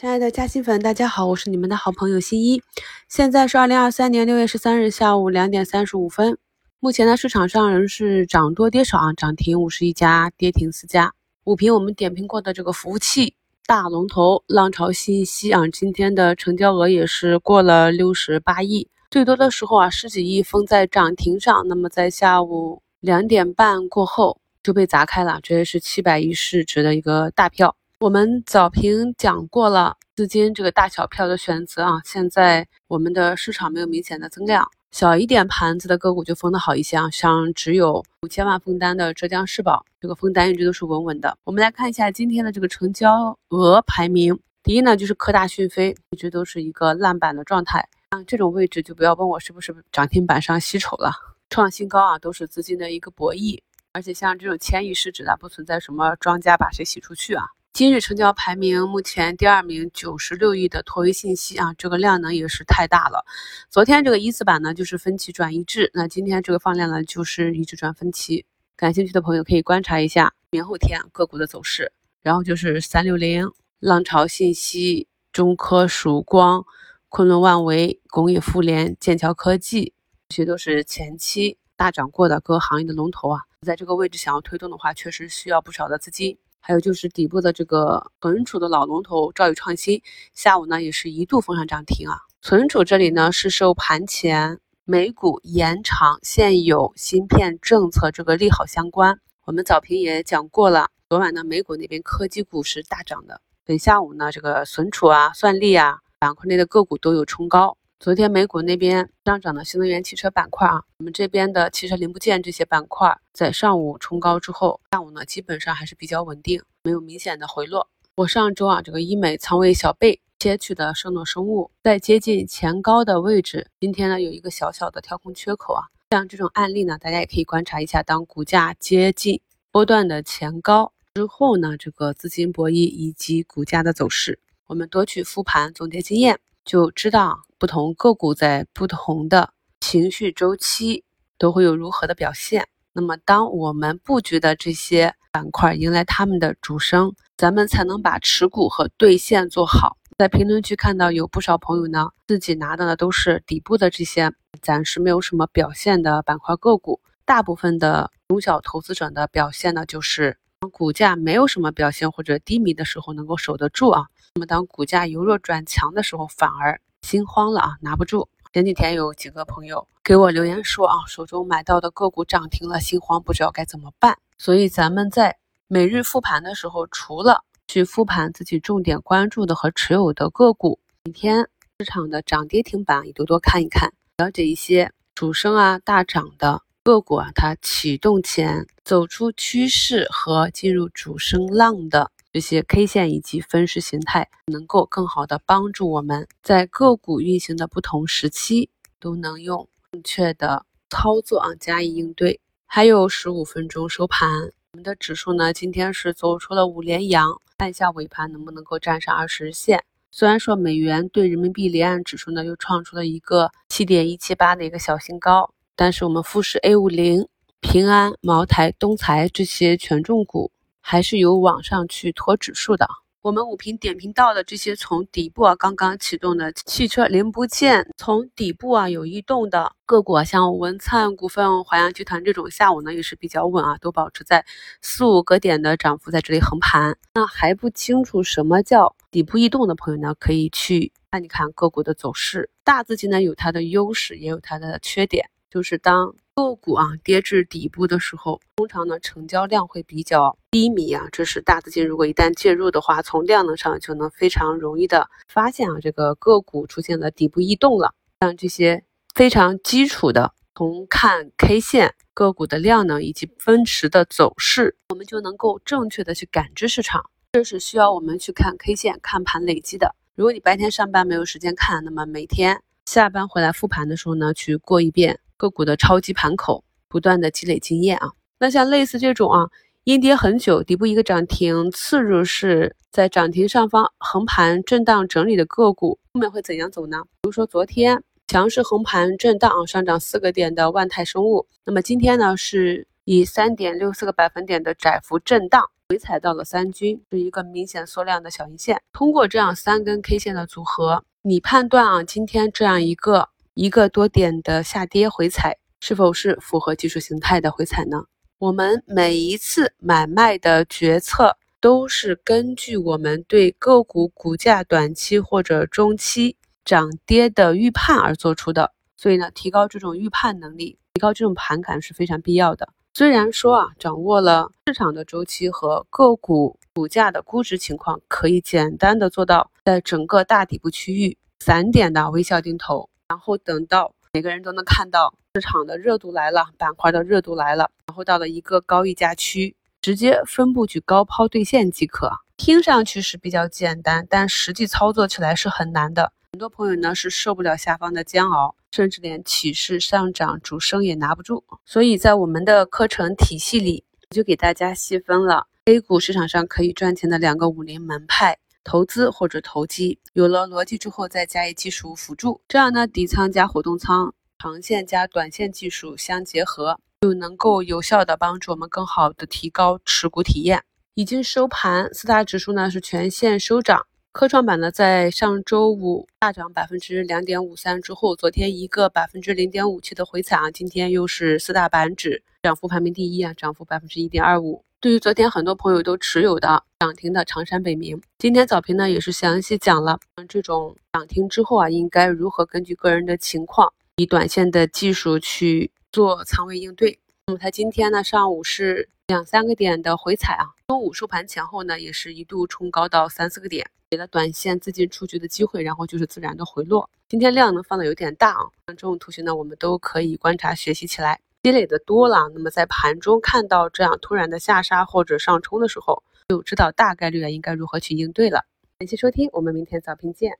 亲爱的嘉兴粉，大家好，我是你们的好朋友新一。现在是二零二三年六月十三日下午两点三十五分。目前呢，市场上仍是涨多跌少啊，涨停五十一家，跌停四家。五评我们点评过的这个服务器大龙头浪潮信息啊，今天的成交额也是过了六十八亿，最多的时候啊十几亿封在涨停上。那么在下午两点半过后就被砸开了，这也是七百亿市值的一个大票。我们早评讲过了资金这个大小票的选择啊，现在我们的市场没有明显的增量，小一点盘子的个股就封的好一些啊，像只有五千万封单的浙江世宝，这个封单一直都是稳稳的。我们来看一下今天的这个成交额排名，第一呢就是科大讯飞，一直都是一个烂板的状态，像这种位置就不要问我是不是涨停板上吸筹了，创新高啊，都是资金的一个博弈，而且像这种千亿市值的，不存在什么庄家把谁洗出去啊。今日成交排名目前第二名，九十六亿的拓维信息啊，这个量能也是太大了。昨天这个一字板呢，就是分歧转一致，那今天这个放量呢，就是一致转分歧。感兴趣的朋友可以观察一下明后天个股的走势。然后就是三六零、浪潮信息、中科曙光、昆仑万维、工业富联、剑桥科技，这些都是前期大涨过的各行业的龙头啊，在这个位置想要推动的话，确实需要不少的资金。还有就是底部的这个存储的老龙头兆宇创新，下午呢也是一度封上涨停啊。存储这里呢是受盘前美股延长现有芯片政策这个利好相关。我们早评也讲过了，昨晚呢美股那边科技股是大涨的，等下午呢这个存储啊、算力啊板块内的个股都有冲高。昨天美股那边上涨的新能源汽车板块啊，我们这边的汽车零部件这些板块在上午冲高之后，下午呢基本上还是比较稳定，没有明显的回落。我上周啊这个医美仓位小倍切取的圣诺生物在接近前高的位置，今天呢有一个小小的跳空缺口啊，像这种案例呢，大家也可以观察一下，当股价接近波段的前高之后呢，这个资金博弈以及股价的走势，我们多去复盘总结经验。就知道不同个股在不同的情绪周期都会有如何的表现。那么，当我们布局的这些板块迎来他们的主升，咱们才能把持股和兑现做好。在评论区看到有不少朋友呢，自己拿的呢都是底部的这些暂时没有什么表现的板块个股。大部分的中小投资者的表现呢，就是当股价没有什么表现或者低迷的时候能够守得住啊。那么当股价由弱转强的时候，反而心慌了啊，拿不住。前几天有几个朋友给我留言说啊，手中买到的个股涨停了，心慌，不知道该怎么办。所以咱们在每日复盘的时候，除了去复盘自己重点关注的和持有的个股，每天市场的涨跌停板也多多看一看，了解一些主升啊大涨的个股啊，它启动前走出趋势和进入主升浪的。这些 K 线以及分时形态，能够更好的帮助我们在个股运行的不同时期，都能用正确的操作啊加以应对。还有十五分钟收盘，我们的指数呢今天是走出了五连阳，看一下尾盘能不能够站上二十日线。虽然说美元对人民币离岸指数呢又创出了一个七点一七八的一个小新高，但是我们富士 A 五零、平安、茅台、东财这些权重股。还是有往上去拖指数的。我们五评点评到的这些从底部啊刚刚启动的汽车零部件，从底部啊有异动的个股啊，像文灿股份、华阳集团这种，下午呢也是比较稳啊，都保持在四五个点的涨幅在这里横盘。那还不清楚什么叫底部异动的朋友呢，可以去看一看个股的走势。大资金呢有它的优势，也有它的缺点，就是当。个股啊跌至底部的时候，通常呢成交量会比较低迷啊，这是大资金如果一旦介入的话，从量能上就能非常容易的发现啊这个个股出现了底部异动了。像这些非常基础的，从看 K 线个股的量能以及分时的走势，我们就能够正确的去感知市场。这是需要我们去看 K 线看盘累积的。如果你白天上班没有时间看，那么每天下班回来复盘的时候呢，去过一遍。个股的超级盘口，不断的积累经验啊。那像类似这种啊，阴跌很久，底部一个涨停，次日是在涨停上方横盘震荡整理的个股，后面会怎样走呢？比如说昨天强势横盘震荡啊，上涨四个点的万泰生物，那么今天呢是以三点六四个百分点的窄幅震荡回踩到了三均，是一个明显缩量的小阴线。通过这样三根 K 线的组合，你判断啊，今天这样一个一个多点的下跌回踩，是否是符合技术形态的回踩呢？我们每一次买卖的决策都是根据我们对个股股价短期或者中期涨跌的预判而做出的，所以呢，提高这种预判能力，提高这种盘感是非常必要的。虽然说啊，掌握了市场的周期和个股股价的估值情况，可以简单的做到在整个大底部区域散点的微笑定投，然后等到。每个人都能看到市场的热度来了，板块的热度来了，然后到了一个高溢价区，直接分布局高抛兑现即可。听上去是比较简单，但实际操作起来是很难的。很多朋友呢是受不了下方的煎熬，甚至连起势上涨主升也拿不住。所以在我们的课程体系里，就给大家细分了 A 股市场上可以赚钱的两个武林门派。投资或者投机，有了逻辑之后，再加以技术辅助，这样呢，底仓加活动仓，长线加短线技术相结合，就能够有效的帮助我们更好的提高持股体验。已经收盘，四大指数呢是全线收涨，科创板呢在上周五大涨百分之两点五三之后，昨天一个百分之零点五七的回踩啊，今天又是四大板指涨幅排名第一啊，涨幅百分之一点二五。对于昨天很多朋友都持有的涨停的长山北明，今天早评呢也是详细讲了，这种涨停之后啊，应该如何根据个人的情况，以短线的技术去做仓位应对。那么它今天呢上午是两三个点的回踩啊，中午收盘前后呢也是一度冲高到三四个点，给了短线资金出局的机会，然后就是自然的回落。今天量能放的有点大啊，像这种图形呢我们都可以观察学习起来。积累的多了，那么在盘中看到这样突然的下杀或者上冲的时候，就知道大概率啊应该如何去应对了。感谢收听，我们明天早评见。